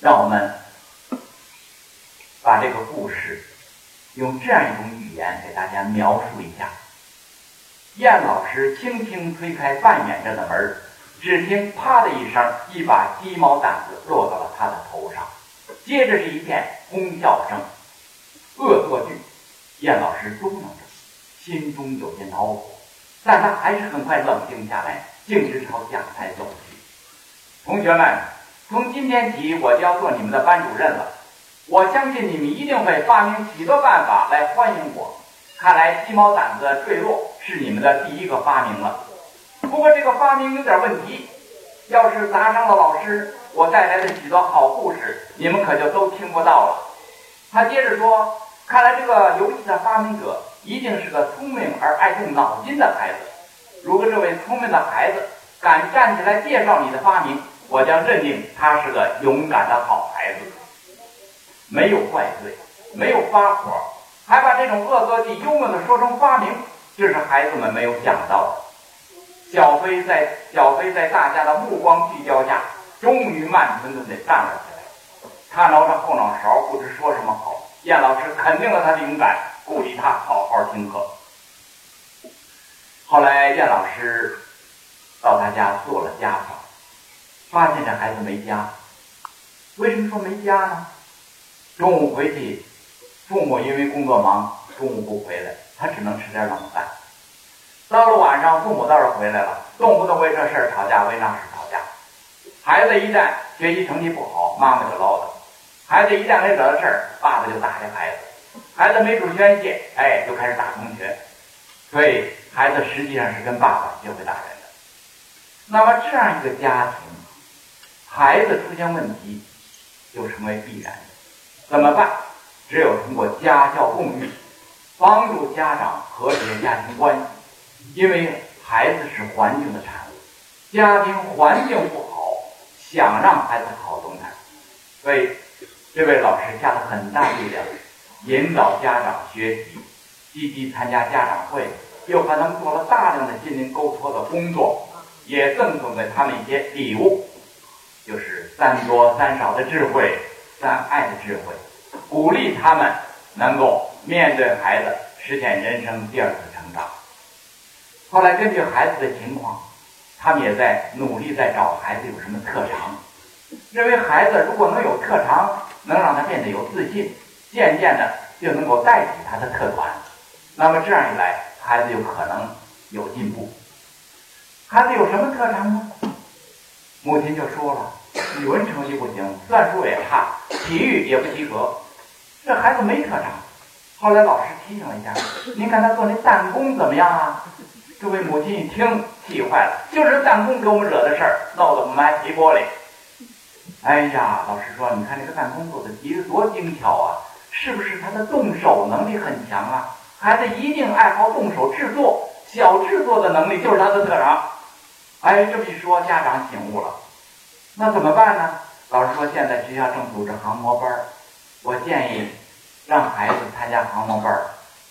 让我们把这个故事用这样一种语言给大家描述一下。燕老师轻轻推开半掩着的门，只听“啪”的一声，一把鸡毛掸子落到了他的头上，接着是一片哄笑声。恶作剧，燕老师嘟囔着，心中有些恼火，但他还是很快冷静下来，径直朝讲台走去。同学们，从今天起，我就要做你们的班主任了。我相信你们一定会发明许多办法来欢迎我。看来鸡毛掸子坠落是你们的第一个发明了。不过这个发明有点问题，要是砸伤了老师，我带来的许多好故事，你们可就都听不到了。他接着说。看来这个游戏的发明者一定是个聪明而爱动脑筋的孩子。如果这位聪明的孩子敢站起来介绍你的发明，我将认定他是个勇敢的好孩子。没有怪罪，没有发火，还把这种恶作剧幽默的说成发明，这是孩子们没有想到的。小飞在小飞在大家的目光聚焦下，终于慢吞吞地站了起来。他挠着后脑勺，不知说什么好。燕老师肯定了他的勇敢，鼓励他好好听课。后来，燕老师到他家做了家访，发现这孩子没家。为什么说没家呢？中午回去，父母因为工作忙，中午不回来，他只能吃点冷饭。到了晚上，父母倒是回来了，动不动为这事儿吵架，为那事吵架。孩子一旦学习成绩不好，妈妈就唠叨。孩子一旦没惹到事儿，爸爸就打这孩子。孩子没处宣泄，哎，就开始打同学。所以孩子实际上是跟爸爸学会打人的。那么这样一个家庭，孩子出现问题就成为必然。怎么办？只有通过家教共育，帮助家长和谐家庭关系。因为孩子是环境的产物，家庭环境不好，想让孩子好都难。所以。这位老师下了很大力量，引导家长学习，积极参加家长会，又和他们做了大量的心灵沟通的工作，也赠送给他们一些礼物，就是三多三少的智慧，三爱的智慧，鼓励他们能够面对孩子，实现人生第二次成长。后来根据孩子的情况，他们也在努力在找孩子有什么特长，认为孩子如果能有特长。能让他变得有自信，渐渐的就能够带起他的特长。那么这样一来，孩子就可能有进步。孩子有什么特长呢？母亲就说了：语文成绩不行，算术也差，体育也不及格。这孩子没特长。后来老师提醒了一下：“您看他做那弹弓怎么样啊？”这位母亲一听，气坏了：“就是弹弓给我们惹的事儿，闹得我们还皮玻璃。”哎呀，老师说，你看这个弹弓做的题多精巧啊，是不是他的动手能力很强啊？孩子一定爱好动手制作，小制作的能力就是他的特长。哎，这么一说，家长醒悟了，那怎么办呢？老师说，现在学校正组织航模班我建议让孩子参加航模班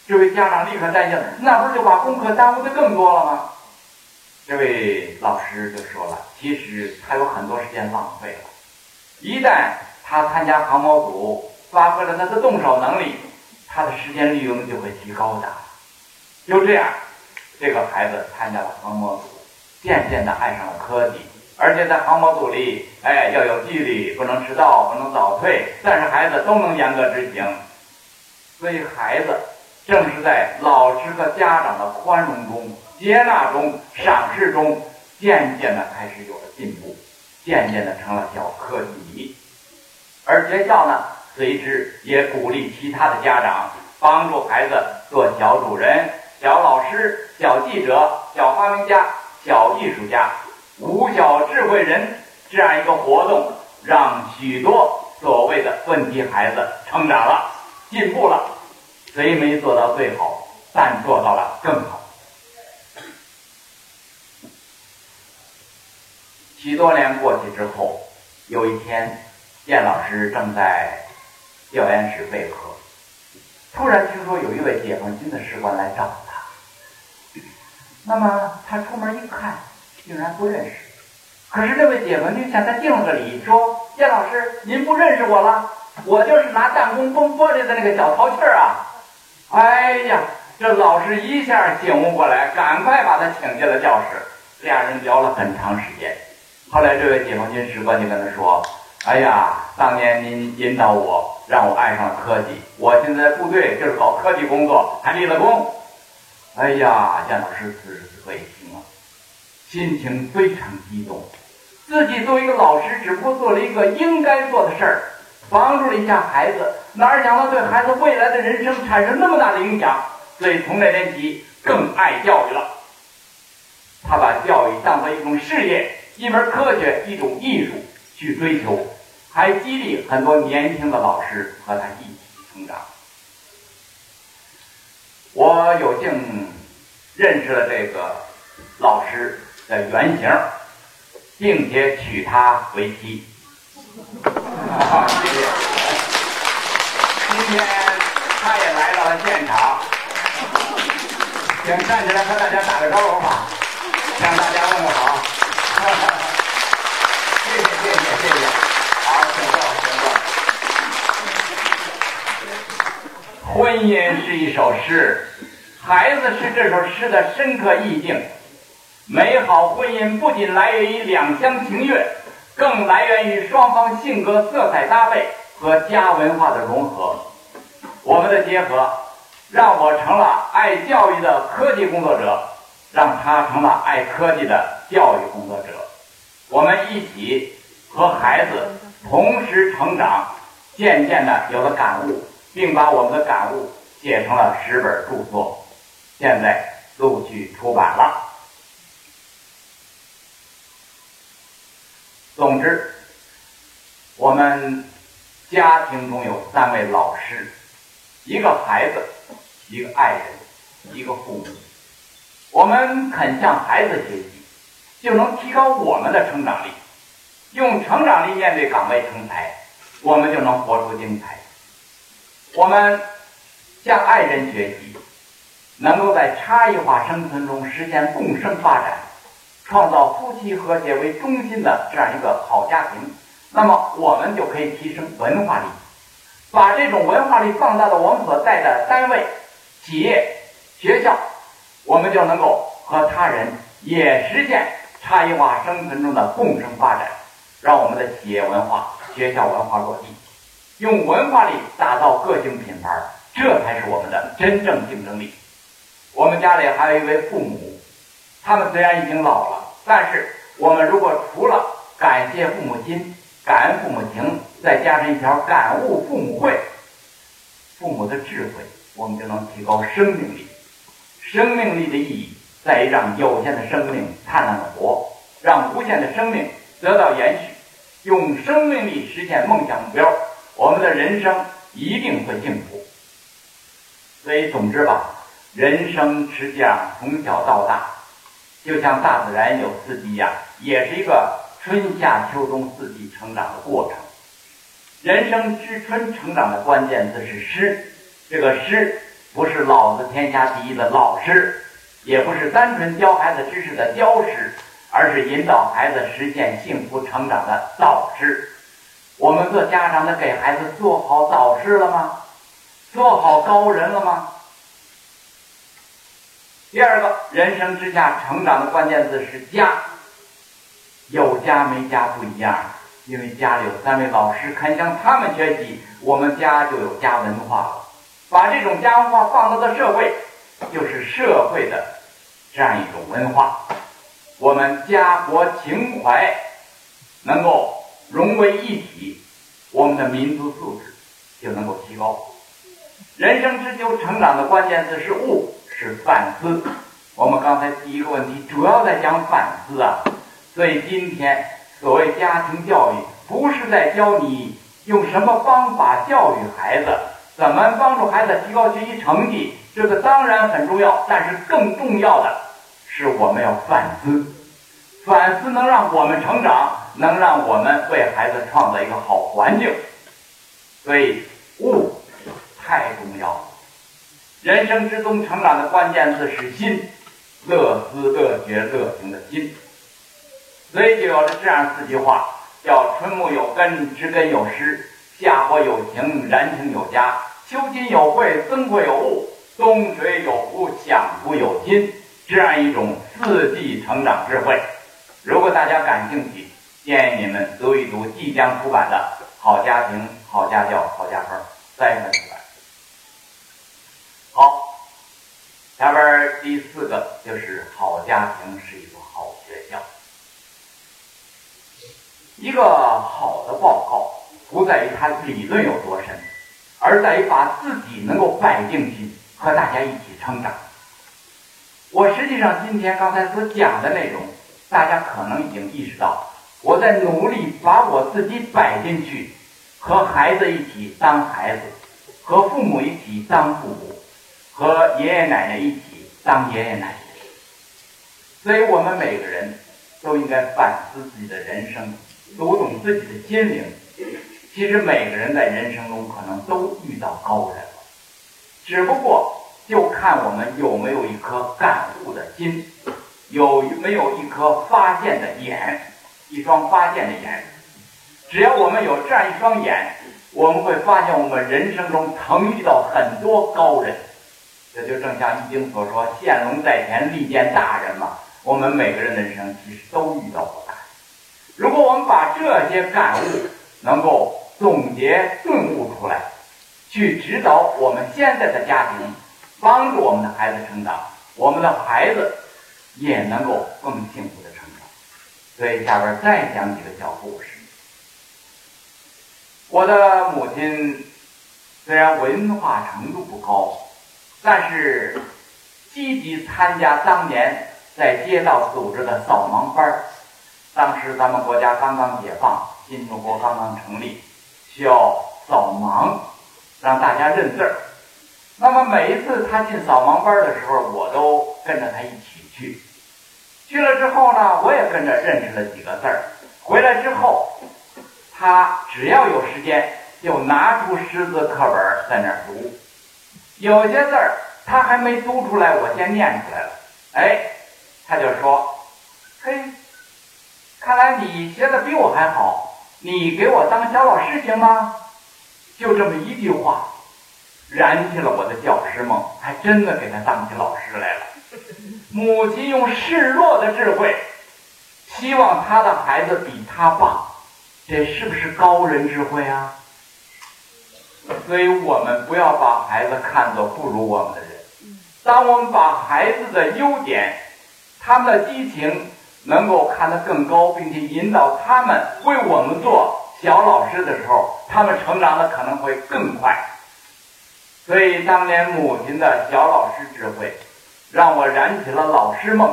这位家长立刻担心，那不是就把功课耽误的更多了吗？这位老师就说了，其实他有很多时间浪费了。一旦他参加航模组，发挥了他的动手能力，他的时间利用就会提高的。就这样，这个孩子参加了航模组，渐渐的爱上了科技，而且在航模组里，哎，要有纪律，不能迟到，不能早退，但是孩子都能严格执行。所以，孩子正是在老师和家长的宽容中、接纳中、赏识中，渐渐的开始有了进步。渐渐的成了小科技，而学校呢，随之也鼓励其他的家长帮助孩子做小主人、小老师、小记者、小发明家、小艺术家、五小智慧人这样一个活动，让许多所谓的问题孩子成长了、进步了。虽没做到最好，但做到了更好。许多年过去之后，有一天，燕老师正在调研室备课，突然听说有一位解放军的士官来找。那么他出门一看，竟然不认识，可是这位解放军向他敬了个礼，说：“叶老师，您不认识我了？我就是拿弹弓崩玻璃的那个小淘气儿啊！”哎呀，这老师一下醒悟过来，赶快把他请进了教室。俩人聊了很长时间。后来这位解放军士官就跟他说：“哎呀，当年您引导我，让我爱上了科技。我现在部队就是搞科技工作，还立了功。”哎呀，姜老师此时此刻一听啊，心情非常激动。自己作为一个老师，只不过做了一个应该做的事儿，帮助了一下孩子，哪想到对孩子未来的人生产生那么大的影响？所以从那天起更爱教育了。他把教育当做一种事业、一门科学、一种艺术去追求，还激励很多年轻的老师和他一起成长。我有幸认识了这个老师的原型。并且娶她为妻。好，谢谢。今天他也来到了现场，请站起来和大家打个招呼吧，向大家问个好。谢谢谢谢谢谢。好，请坐，请坐。婚姻是一首诗，孩子是这首诗的深刻意境。美好婚姻不仅来源于两厢情愿，更来源于双方性格色彩搭配和家文化的融合。我们的结合，让我成了爱教育的科技工作者，让他成了爱科技的教育工作者。我们一起和孩子同时成长，渐渐的有了感悟，并把我们的感悟写成了十本著作，现在陆续出版了。总之，我们家庭中有三位老师，一个孩子，一个爱人，一个父母。我们肯向孩子学习，就能提高我们的成长力。用成长力面对岗位成才，我们就能活出精彩。我们向爱人学习，能够在差异化生存中实现共生发展。创造夫妻和谐为中心的这样一个好家庭，那么我们就可以提升文化力，把这种文化力放大到我们所在的单位、企业、学校，我们就能够和他人也实现差异化生存中的共生发展，让我们的企业文化、学校文化落地，用文化力打造个性品牌，这才是我们的真正竞争力。我们家里还有一位父母。他们虽然已经老了，但是我们如果除了感谢父母亲、感恩父母情，再加上一条感悟父母慧，父母的智慧，我们就能提高生命力。生命力的意义在于让有限的生命灿烂的活，让无限的生命得到延续，用生命力实现梦想目标，我们的人生一定会幸福。所以，总之吧，人生实际上从小到大。就像大自然有四季一样，也是一个春夏秋冬四季成长的过程。人生之春成长的关键字是诗，这个诗不是老子天下第一的老师，也不是单纯教孩子知识的教师，而是引导孩子实现幸福成长的导师。我们做家长的给孩子做好导师了吗？做好高人了吗？第二个人生之下成长的关键字是家，有家没家不一样，因为家里有三位老师肯向他们学习，我们家就有家文化了。把这种家文化放到了社会，就是社会的这样一种文化。我们家国情怀能够融为一体，我们的民族素质就能够提高。人生之秋成长的关键字是物。是反思。我们刚才第一个问题主要在讲反思啊，所以今天所谓家庭教育，不是在教你用什么方法教育孩子，怎么帮助孩子提高学习成绩，这个当然很重要，但是更重要的是我们要反思。反思能让我们成长，能让我们为孩子创造一个好环境，所以悟太重要了。人生之中成长的关键字是心，乐思乐觉乐行的心。所以就有了这样四句话：叫春木有根，知根有湿；夏火有情，燃情有家；秋金有惠，增贵有物；冬水有福，享福有金。这样一种四季成长智慧。如果大家感兴趣，建议你们读一读即将出版的《好家庭、好家教、好家风》再本出版。好，下边第四个就是好家庭是一所好学校。一个好的报告不在于它理论有多深，而在于把自己能够摆进去，和大家一起成长。我实际上今天刚才所讲的内容，大家可能已经意识到，我在努力把我自己摆进去，和孩子一起当孩子，和父母一起当父母，和爷爷奶奶一起当爷爷奶奶。所以我们每个人都应该反思自己的人生。读懂自己的心灵，其实每个人在人生中可能都遇到高人了，只不过就看我们有没有一颗感悟的心，有没有一颗发现的眼，一双发现的眼。只要我们有这样一双眼，我们会发现我们人生中曾遇到很多高人。这就正像易经所说：“现龙在前，利见大人嘛。”我们每个人的人生其实都遇到过。如果我们把这些感悟能够总结顿悟出来，去指导我们现在的家庭，帮助我们的孩子成长，我们的孩子也能够更幸福的成长。所以下边再讲几个小故事。我的母亲虽然文化程度不高，但是积极参加当年在街道组织的扫盲班儿。当时咱们国家刚刚解放，新中国刚刚成立，需要扫盲，让大家认字儿。那么每一次他进扫盲班的时候，我都跟着他一起去。去了之后呢，我也跟着认识了几个字儿。回来之后，他只要有时间，就拿出识字课本在那儿读。有些字儿他还没读出来，我先念出来了。哎，他就说：“嘿。”看来你学的比我还好，你给我当小老师行吗？就这么一句话，燃起了我的教师梦，还真的给他当起老师来了。母亲用示弱的智慧，希望他的孩子比他棒，这是不是高人智慧啊？所以我们不要把孩子看作不如我们的人。当我们把孩子的优点、他们的激情。能够看得更高，并且引导他们为我们做小老师的时候，他们成长的可能会更快。所以当年母亲的小老师智慧，让我燃起了老师梦。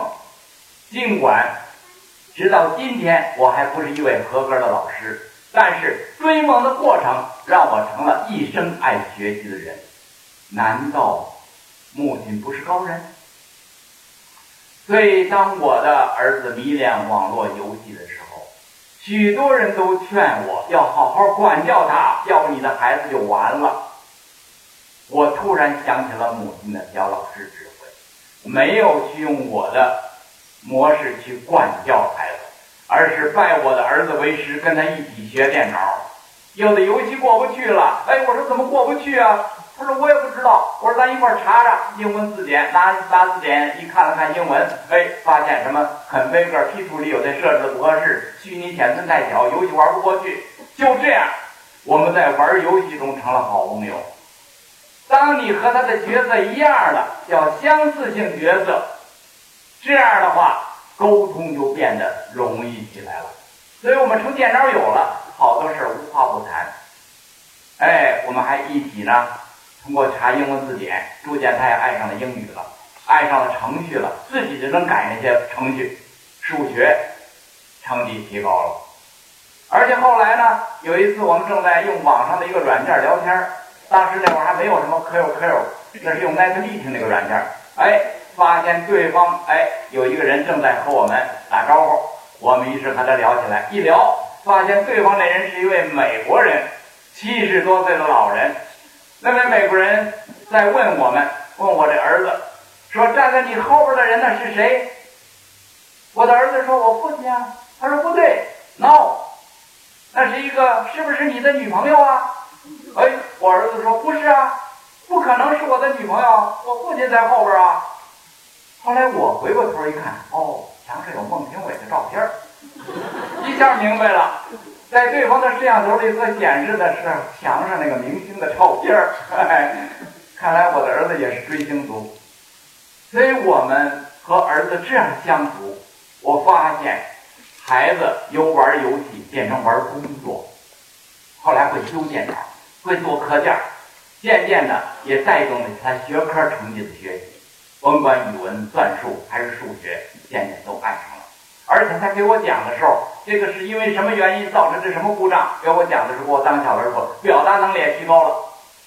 尽管直到今天我还不是一位合格的老师，但是追梦的过程让我成了一生爱学习的人。难道母亲不是高人？所以，当我的儿子迷恋网络游戏的时候，许多人都劝我要好好管教他，要不你的孩子就完了。我突然想起了母亲的小老师智慧，没有去用我的模式去管教孩子，而是拜我的儿子为师，跟他一起学电脑。有的游戏过不去了，哎，我说怎么过不去啊？他说我也不知道，我说咱一块儿查查英文字典，拿拿字典一看了看英文，哎，发现什么很飞个批图里有的设置不合适，虚拟显存太小，游戏玩不过去。就这样，我们在玩游戏中成了好朋友。当你和他的角色一样的，叫相似性角色，这样的话沟通就变得容易起来了。所以我们成电脑有了，好多事儿无话不谈。哎，我们还一起呢。通过查英文字典，逐渐他也爱上了英语了，爱上了程序了，自己就能改那些程序，数学成绩提高了。而且后来呢，有一次我们正在用网上的一个软件聊天当时那会儿还没有什么 QQ，那是用 NetMeeting 那个软件哎，发现对方哎有一个人正在和我们打招呼，我们于是和他聊起来，一聊发现对方那人是一位美国人，七十多岁的老人。那位美国人在问我们，问我这儿子，说站在你后边的人呢是谁？我的儿子说：“我父亲啊。”他说不对，no，那是一个是不是你的女朋友啊？哎，我儿子说不是啊，不可能是我的女朋友，我父亲在后边啊。后来我回过头一看，哦，墙上有孟庭苇的照片儿。一下明白了，在对方的摄像头里所显示的是墙上那个明星的照片儿。看来我的儿子也是追星族，所以我们和儿子这样相处，我发现孩子由玩游戏变成玩工作，后来会修电脑，会做课件，渐渐的也带动了他学科成绩的学习，甭管语文、算术还是数学，渐渐都爱上了。而且他给我讲的时候，这个是因为什么原因造成这什么故障？给我讲的时候，我当小人说，表达能力也提高了。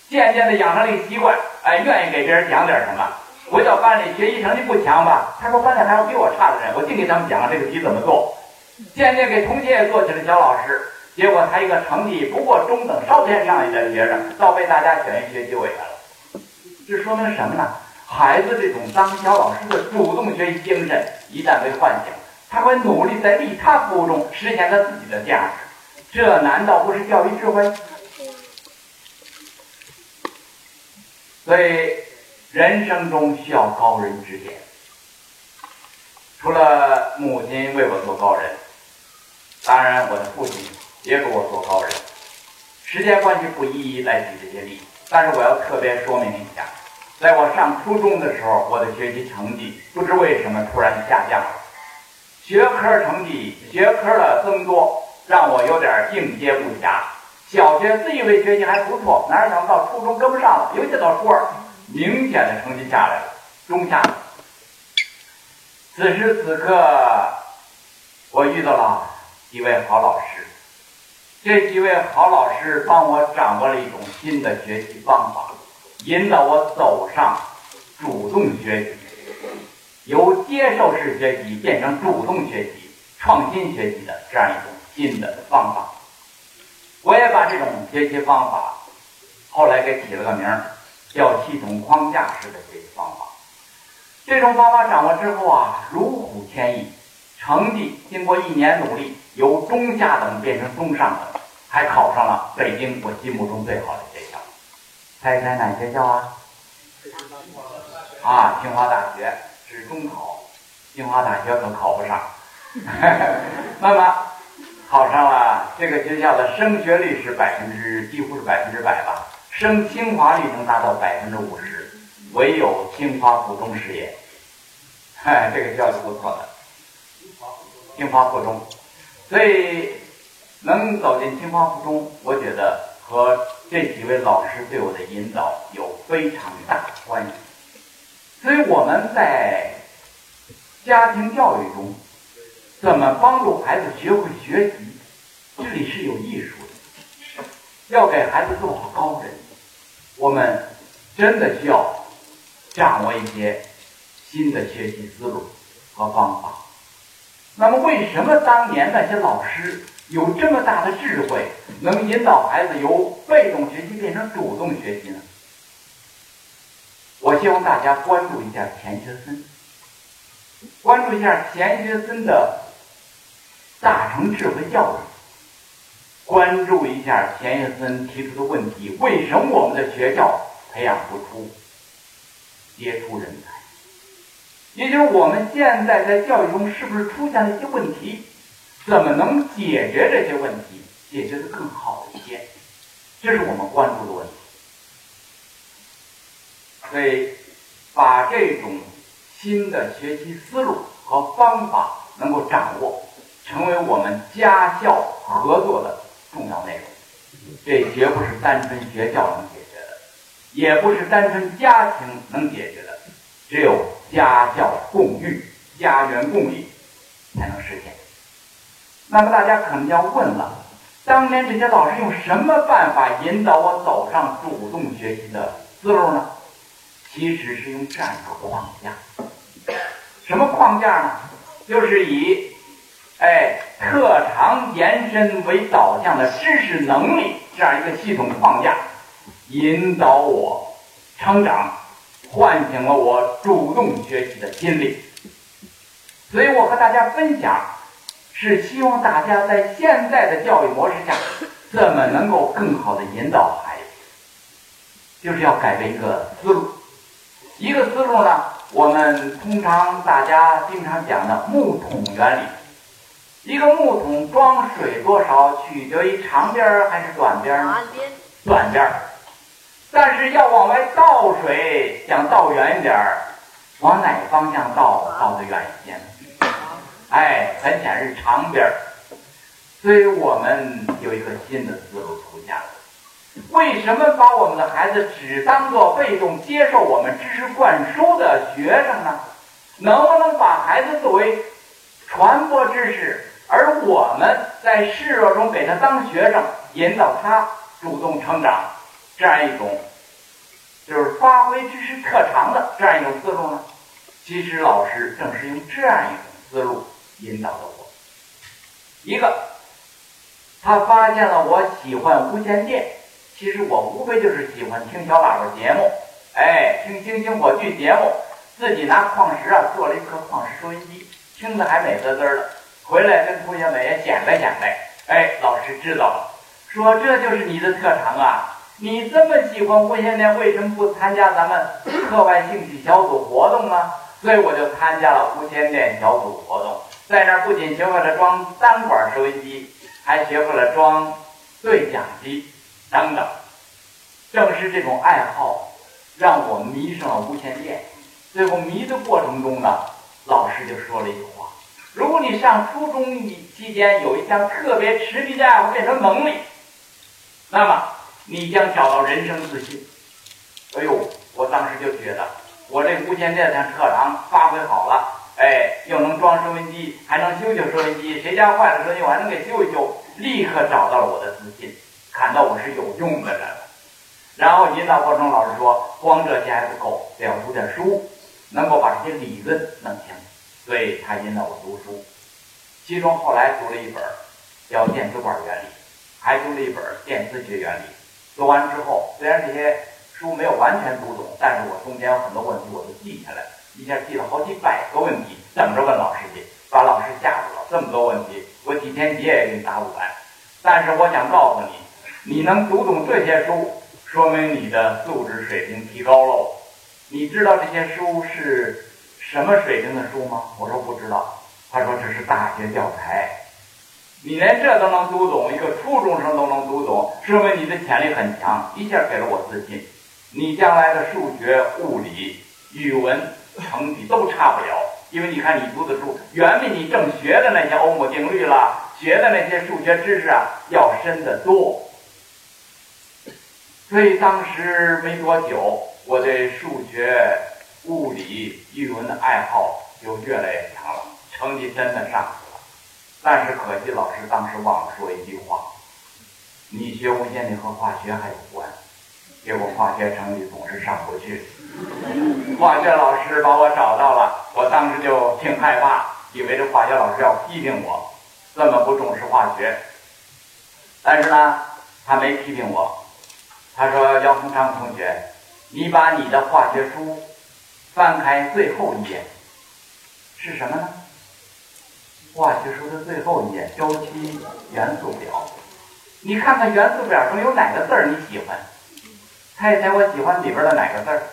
渐渐的养成了一个习惯，哎，愿意给别人讲点什么。回到班里学习成绩不强吧，他说班里还有比我差的人，我净给他们讲这个题怎么做。渐渐给同学也做起了小老师，结果他一个成绩不过中等稍偏上一点的学生，倒被大家选为学习委员了。这说明什么呢？孩子这种当小老师的主动学习精神一旦被唤醒，他会努力在利他服务中实现他自己的价值。这难道不是教育智慧？所以，人生中需要高人指点。除了母亲为我做高人，当然我的父亲也给我做高人。时间关系不一一来举这些例子，但是我要特别说明一下，在我上初中的时候，我的学习成绩不知为什么突然下降了，学科成绩学科的增多让我有点应接不暇。小学自以为学习还不错，哪想到初中跟不上了，尤其到初二，明显的成绩下来了，中下。此时此刻，我遇到了几位好老师，这几位好老师帮我掌握了一种新的学习方法，引导我走上主动学习，由接受式学习变成主动学习、创新学习的这样一种新的方法。我也把这种学习方法后来给起了个名儿，叫系统框架式的学习方法。这种方法掌握之后啊，如虎添翼，成绩经过一年努力，由中下等变成中上等，还考上了北京我心目中最好的学校。猜猜哪学校啊？啊，清华大学是中考，清华大学可考不上。那么。考上了这个学校的升学率是百分之几乎是百分之百吧，升清华率能达到百分之五十，唯有清华附中事业，嗨，这个学校是不错的，清华附中，所以能走进清华附中，我觉得和这几位老师对我的引导有非常大的关系，所以我们在家庭教育中。怎么帮助孩子学会学习？这里是有艺术的。要给孩子做好高人，我们真的需要掌握一些新的学习思路和方法。那么，为什么当年那些老师有这么大的智慧，能引导孩子由被动学习变成主动学习呢？我希望大家关注一下钱学森，关注一下钱学森的。大成智慧教育，关注一下钱学森提出的问题：为什么我们的学校培养不出杰出人才？也就是我们现在在教育中是不是出现了一些问题？怎么能解决这些问题，解决的更好一些？这是我们关注的问题。所以，把这种新的学习思路和方法能够掌握。成为我们家校合作的重要内容，这绝不是单纯学校能解决的，也不是单纯家庭能解决的，只有家校共育、家园共益才能实现。那么大家可能要问了：当年这些老师用什么办法引导我走上主动学习的思路呢？其实是用这样一个框架。什么框架呢？就是以。哎，特长延伸为导向的知识能力这样一个系统框架，引导我成长，唤醒了我主动学习的心力。所以我和大家分享，是希望大家在现在的教育模式下，怎么能够更好的引导孩子，就是要改变一个思路。一个思路呢，我们通常大家经常讲的木桶原理。一个木桶装水多少，取决于长边还是短边儿？短边。短边儿。但是要往外倒水，想倒远一点儿，往哪方向倒，倒得远一些呢？哎，很显然是长边儿。所以我们有一个新的思路出现了。为什么把我们的孩子只当做被动接受我们知识灌输的学生呢？能不能把孩子作为传播知识，而我们在示弱中给他当学生，引导他主动成长，这样一种就是发挥知识特长的这样一种思路呢？其实老师正是用这样一种思路引导了我。一个，他发现了我喜欢无线电。其实我无非就是喜欢听小喇叭节目，哎，听星星火炬节目，自己拿矿石啊做了一颗矿石收音机，听得还美滋滋的。回来跟同学们也显摆显摆，哎，老师知道了，说这就是你的特长啊！你这么喜欢无线电，为什么不参加咱们课外兴趣小组活动呢？所以我就参加了无线电小组活动，在那儿不仅学会了装单管收音机，还学会了装对讲机。等等，正是这种爱好，让我迷上了无线电。最后迷的过程中呢，老师就说了一句话：如果你上初中期间有一项特别痴迷的爱好变成能力，那么你将找到人生自信。哎呦，我当时就觉得，我这无线电的特长发挥好了，哎，又能装收音机，还能修修收音机，谁家坏了收音机，我还能给修一修，立刻找到了我的自信。看到我是有用的人，然后引导过程中，老师说光这些还不够，得要读点书，能够把这些理论弄清。所以他引导我读书，其中后来读了一本叫《电磁管原理》，还读了一本《电磁学原理》。读完之后，虽然这些书没有完全读懂，但是我中间有很多问题我都记下来了，一下记了好几百个问题，等着问老师去，把老师吓住了。这么多问题，我几天几夜也给你答不完。但是我想告诉你。你能读懂这些书，说明你的素质水平提高喽。你知道这些书是什么水平的书吗？我说不知道。他说这是大学教材。你连这都能读懂，一个初中生都能读懂，说明你的潜力很强。一下给了我自信。你将来的数学、物理、语文成绩都差不了，因为你看你读的书远比你正学的那些欧姆定律了，学的那些数学知识啊要深得多。所以当时没多久，我对数学、物理、语文的爱好就越来越强了，成绩真的上去了。但是可惜老师当时忘了说一句话：你学无线电和化学还有关。结果化学成绩总是上不去。化学老师把我找到了，我当时就挺害怕，以为这化学老师要批评我，这么不重视化学。但是呢，他没批评我。他说：“姚洪昌同学，你把你的化学书翻开最后一页，是什么呢？化学书的最后一页，周期元素表。你看看元素表中有哪个字儿你喜欢？猜一猜我喜欢里边的哪个字儿？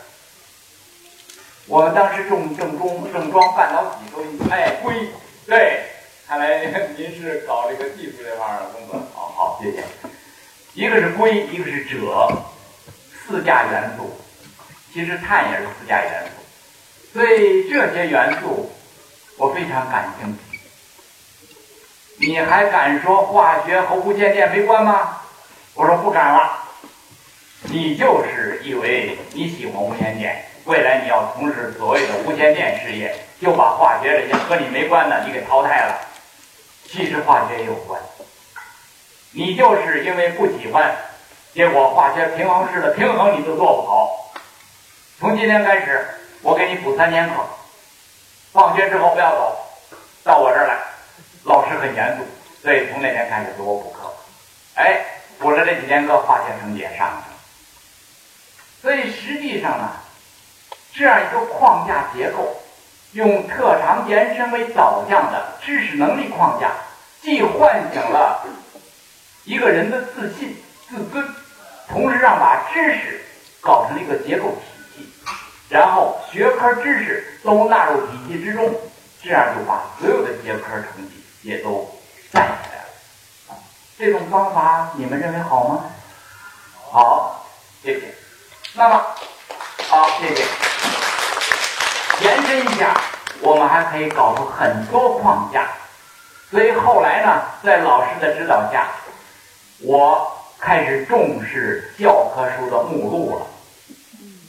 我们当时重正中正装半导体都哎硅，对，看来您是搞这个技术这方面的工作，好好谢谢。”一个是硅，一个是锗，四价元素。其实碳也是四价元素，对这些元素我非常感兴趣。你还敢说化学和无线电没关吗？我说不敢了。你就是以为你喜欢无线电，未来你要从事所谓的无线电事业，就把化学这些和你没关的你给淘汰了。其实化学也有关。你就是因为不喜欢，结果化学平衡式的平衡你都做不好。从今天开始，我给你补三年课，放学之后不要走，到我这儿来。老师很严肃，所以从那天开始给我补课。哎，补了这几天课，化学成绩也上去了。所以实际上呢，这样一个框架结构，用特长延伸为导向的知识能力框架。既唤醒了 一个人的自信、自尊，同时让把知识搞成了一个结构体系，然后学科知识都纳入体系之中，这样就把所有的学科成绩也都带起来了。这种方法你们认为好吗？好，谢谢。那么，好，谢谢。延伸一下，我们还可以搞出很多框架。所以后来呢，在老师的指导下，我开始重视教科书的目录了。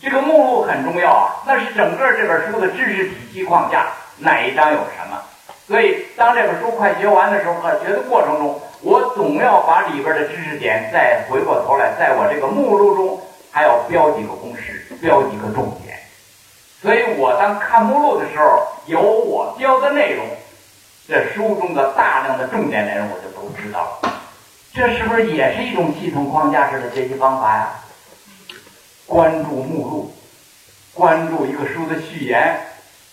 这个目录很重要啊，那是整个这本书的知识体系框架，哪一章有什么。所以当这本书快学完的时候和学的过程中，我总要把里边的知识点再回过头来，在我这个目录中还要标几个公式，标几个重点。所以我当看目录的时候，有我标的内容。这书中的大量的重点内容，我就都知道了。这是不是也是一种系统框架式的学习方法呀？关注目录，关注一个书的序言，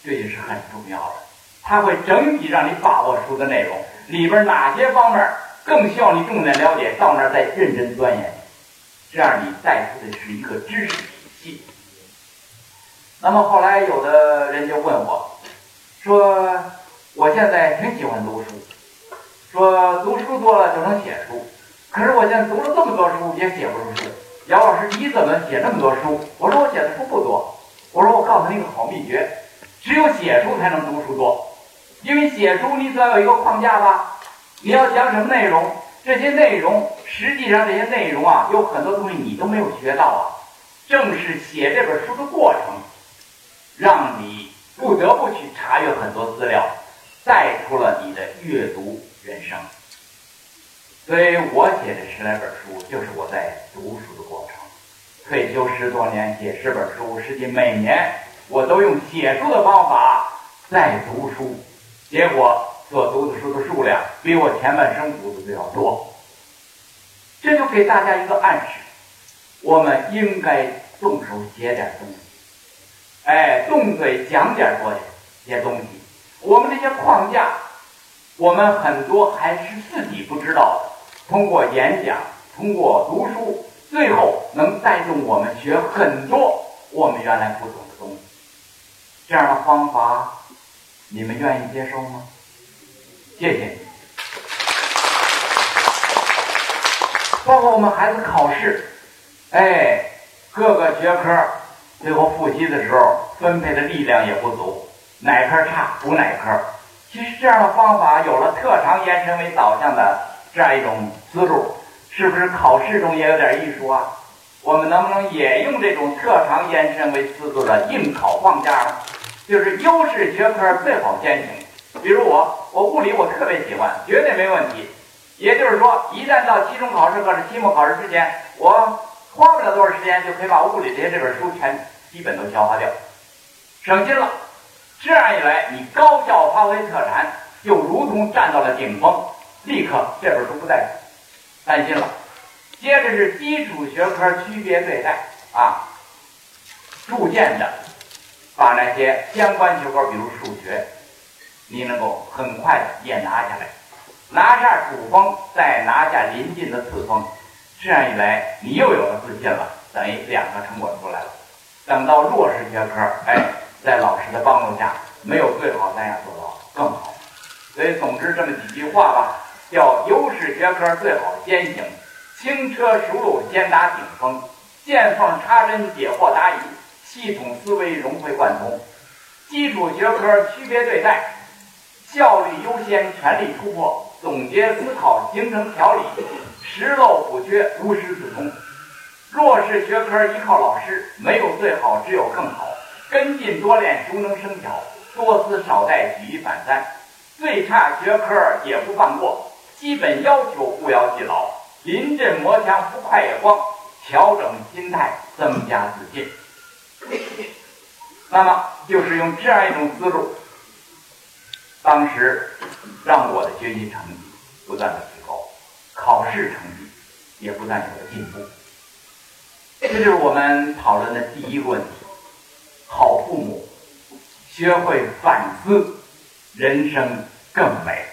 这也是很重要的。它会整体让你把握书的内容，里边哪些方面更需要你重点了解，到那儿再认真钻研。这样你带出的是一个知识体系。那么后来有的人就问我，说。我现在挺喜欢读书，说读书多了就能写书，可是我现在读了这么多书也写不出书。姚老师，你怎么写那么多书？我说我写的书不多。我说我告诉你一个好秘诀，只有写书才能读书多，因为写书你总要有一个框架吧？你要讲什么内容？这些内容实际上这些内容啊，有很多东西你都没有学到啊。正是写这本书的过程，让你不得不去查阅很多资料。带出了你的阅读人生，所以我写这十来本书，就是我在读书的过程。退休十多年，写十本书，实际每年我都用写书的方法在读书，结果所读的书的数量比我前半生读的都要多。这就给大家一个暗示：我们应该动手写点东西，哎，动嘴讲点多些东西。我们这些框架，我们很多还是自己不知道的。通过演讲，通过读书，最后能带动我们学很多我们原来不懂的东西。这样的方法，你们愿意接受吗？谢谢你。包括我们孩子考试，哎，各个学科最后复习的时候，分配的力量也不足。哪科差补哪科，其实这样的方法有了特长延伸为导向的这样一种思路，是不是考试中也有点艺术啊？我们能不能也用这种特长延伸为思路的应考框架呢？就是优势学科最好先行。比如我，我物理我特别喜欢，绝对没问题。也就是说，一旦到期中考试或者期末考试之前，我花不了多少时间就可以把物理这些这本书全基本都消化掉，省心了。这样一来，你高效发挥特长，就如同站到了顶峰，立刻这本书不再担心了。接着是基础学科区别对待啊，逐渐的把那些相关学科，比如数学，你能够很快的也拿下来，拿下主峰，再拿下临近的次峰。这样一来，你又有了自信了，等于两个成果出来了。等到弱势学科，哎。在老师的帮助下，没有最好，咱要做到更好。所以，总之这么几句话吧：叫优势学科最好先行，轻车熟路先达顶峰，见缝插针解惑答疑，系统思维融会贯通，基础学科区别对待，效率优先，全力突破，总结思考形成条理，拾漏补缺，无师自通。弱势学科依靠老师，没有最好，只有更好。跟进多练，熟能生巧；多思少带，举一反三。最差学科也不放过，基本要求不要记牢。临阵磨枪，不快也光。调整心态，增加自信。那么，就是用这样一种思路，当时让我的学习成绩不断的，考试成绩也不断有了进步。这就是我们讨论的第一个问题。好父母，学会反思，人生更美。